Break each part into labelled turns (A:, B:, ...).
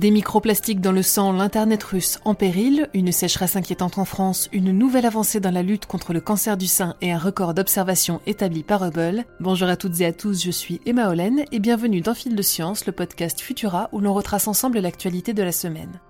A: Des microplastiques dans le sang, l'Internet russe en péril, une sécheresse inquiétante en France, une nouvelle avancée dans la lutte contre le cancer du sein et un record d'observation établi par Hubble. Bonjour à toutes et à tous, je suis Emma Hollen et bienvenue dans Fil de Science, le podcast Futura où l'on retrace ensemble l'actualité de la semaine.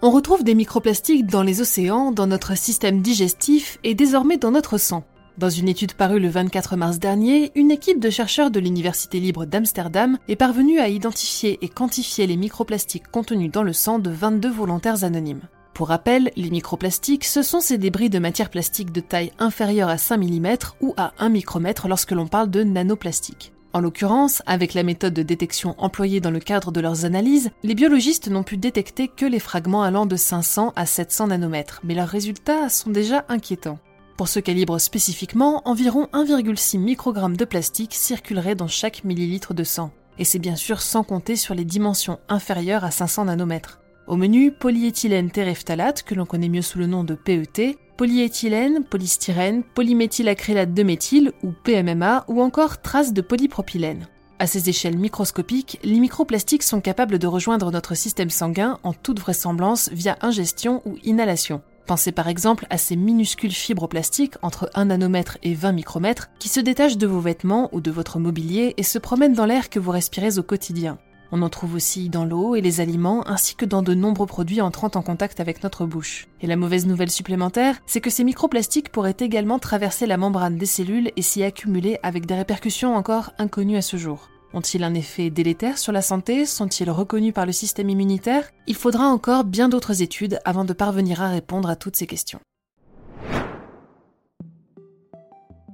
A: On retrouve des microplastiques dans les océans, dans notre système digestif et désormais dans notre sang. Dans une étude parue le 24 mars dernier, une équipe de chercheurs de l'Université libre d'Amsterdam est parvenue à identifier et quantifier les microplastiques contenus dans le sang de 22 volontaires anonymes. Pour rappel, les microplastiques, ce sont ces débris de matière plastique de taille inférieure à 5 mm ou à 1 micromètre lorsque l'on parle de nanoplastique. En l'occurrence, avec la méthode de détection employée dans le cadre de leurs analyses, les biologistes n'ont pu détecter que les fragments allant de 500 à 700 nanomètres, mais leurs résultats sont déjà inquiétants. Pour ce calibre spécifiquement, environ 1,6 microgramme de plastique circulerait dans chaque millilitre de sang. Et c'est bien sûr sans compter sur les dimensions inférieures à 500 nanomètres. Au menu, polyéthylène terephthalate, que l'on connaît mieux sous le nom de PET, polyéthylène, polystyrène, polyméthylacrylate de méthyle ou PMMA ou encore traces de polypropylène. À ces échelles microscopiques, les microplastiques sont capables de rejoindre notre système sanguin en toute vraisemblance via ingestion ou inhalation. Pensez par exemple à ces minuscules fibres plastiques entre 1 nanomètre et 20 micromètres qui se détachent de vos vêtements ou de votre mobilier et se promènent dans l'air que vous respirez au quotidien. On en trouve aussi dans l'eau et les aliments ainsi que dans de nombreux produits entrant en contact avec notre bouche. Et la mauvaise nouvelle supplémentaire, c'est que ces microplastiques pourraient également traverser la membrane des cellules et s'y accumuler avec des répercussions encore inconnues à ce jour. Ont-ils un effet délétère sur la santé? Sont-ils reconnus par le système immunitaire? Il faudra encore bien d'autres études avant de parvenir à répondre à toutes ces questions.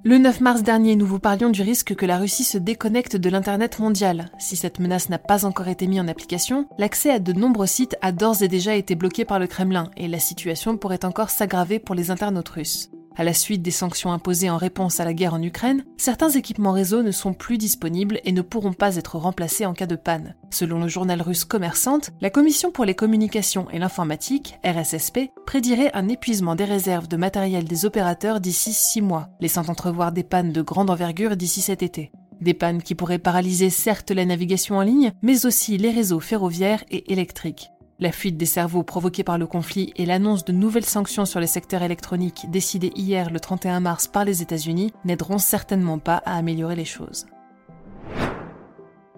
A: Le 9 mars dernier, nous vous parlions du risque que la Russie se déconnecte de l'Internet mondial. Si cette menace n'a pas encore été mise en application, l'accès à de nombreux sites a d'ores et déjà été bloqué par le Kremlin et la situation pourrait encore s'aggraver pour les internautes russes. À la suite des sanctions imposées en réponse à la guerre en Ukraine, certains équipements réseau ne sont plus disponibles et ne pourront pas être remplacés en cas de panne. Selon le journal russe Commerçante, la Commission pour les communications et l'informatique, RSSP, prédirait un épuisement des réserves de matériel des opérateurs d'ici 6 mois, laissant entrevoir des pannes de grande envergure d'ici cet été. Des pannes qui pourraient paralyser certes la navigation en ligne, mais aussi les réseaux ferroviaires et électriques. La fuite des cerveaux provoquée par le conflit et l'annonce de nouvelles sanctions sur les secteurs électroniques décidées hier le 31 mars par les États-Unis n'aideront certainement pas à améliorer les choses.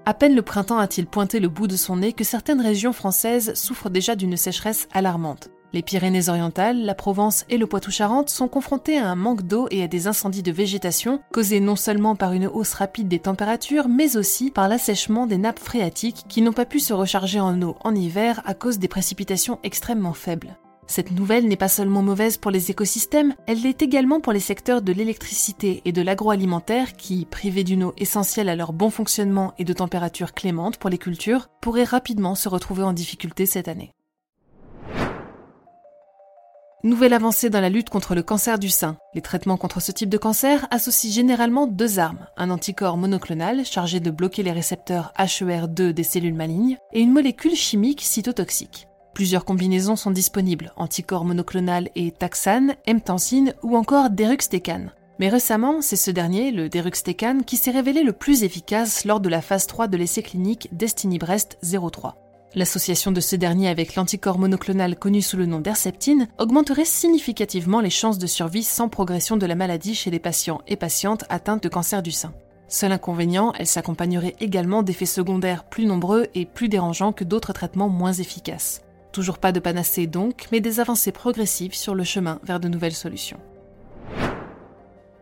A: À peine le printemps a-t-il pointé le bout de son nez que certaines régions françaises souffrent déjà d'une sécheresse alarmante. Les Pyrénées-Orientales, la Provence et le Poitou-Charentes sont confrontés à un manque d'eau et à des incendies de végétation causés non seulement par une hausse rapide des températures, mais aussi par l'assèchement des nappes phréatiques qui n'ont pas pu se recharger en eau en hiver à cause des précipitations extrêmement faibles. Cette nouvelle n'est pas seulement mauvaise pour les écosystèmes, elle l'est également pour les secteurs de l'électricité et de l'agroalimentaire qui, privés d'une eau essentielle à leur bon fonctionnement et de températures clémentes pour les cultures, pourraient rapidement se retrouver en difficulté cette année. Nouvelle avancée dans la lutte contre le cancer du sein. Les traitements contre ce type de cancer associent généralement deux armes, un anticorps monoclonal chargé de bloquer les récepteurs HER2 des cellules malignes et une molécule chimique cytotoxique. Plusieurs combinaisons sont disponibles, anticorps monoclonal et taxane, mtansine ou encore deruxtecan. Mais récemment, c'est ce dernier, le deruxtecan, qui s'est révélé le plus efficace lors de la phase 3 de l'essai clinique Destiny Breast 03. L'association de ce dernier avec l'anticorps monoclonal connu sous le nom d'Herceptine augmenterait significativement les chances de survie sans progression de la maladie chez les patients et patientes atteintes de cancer du sein. Seul inconvénient, elle s'accompagnerait également d'effets secondaires plus nombreux et plus dérangeants que d'autres traitements moins efficaces. Toujours pas de panacée donc, mais des avancées progressives sur le chemin vers de nouvelles solutions.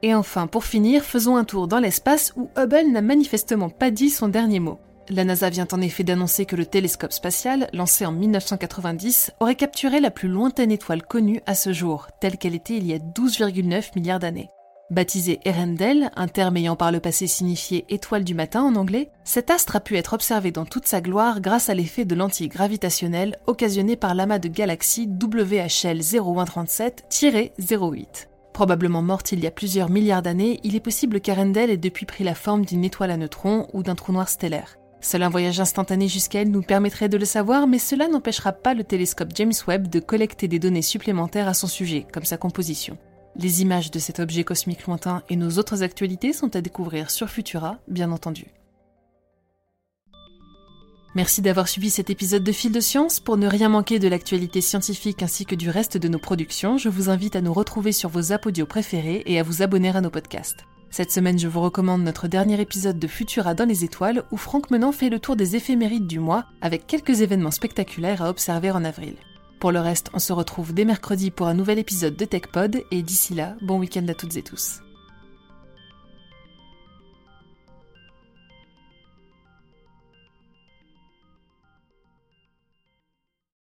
A: Et enfin, pour finir, faisons un tour dans l'espace où Hubble n'a manifestement pas dit son dernier mot. La NASA vient en effet d'annoncer que le télescope spatial, lancé en 1990, aurait capturé la plus lointaine étoile connue à ce jour, telle qu'elle était il y a 12,9 milliards d'années. Baptisé Erendel, un terme ayant par le passé signifié étoile du matin en anglais, cet astre a pu être observé dans toute sa gloire grâce à l'effet de lentilles gravitationnelles occasionné par l'amas de galaxies WHL 0137-08. Probablement morte il y a plusieurs milliards d'années, il est possible qu'Erendel ait depuis pris la forme d'une étoile à neutrons ou d'un trou noir stellaire. Seul un voyage instantané jusqu'à elle nous permettrait de le savoir, mais cela n'empêchera pas le télescope James Webb de collecter des données supplémentaires à son sujet, comme sa composition. Les images de cet objet cosmique lointain et nos autres actualités sont à découvrir sur Futura, bien entendu. Merci d'avoir suivi cet épisode de Fil de Science. Pour ne rien manquer de l'actualité scientifique ainsi que du reste de nos productions, je vous invite à nous retrouver sur vos audio préférés et à vous abonner à nos podcasts. Cette semaine, je vous recommande notre dernier épisode de Futura dans les étoiles où Franck Menant fait le tour des éphémérides du mois avec quelques événements spectaculaires à observer en avril. Pour le reste, on se retrouve dès mercredi pour un nouvel épisode de TechPod et d'ici là, bon week-end à toutes et tous.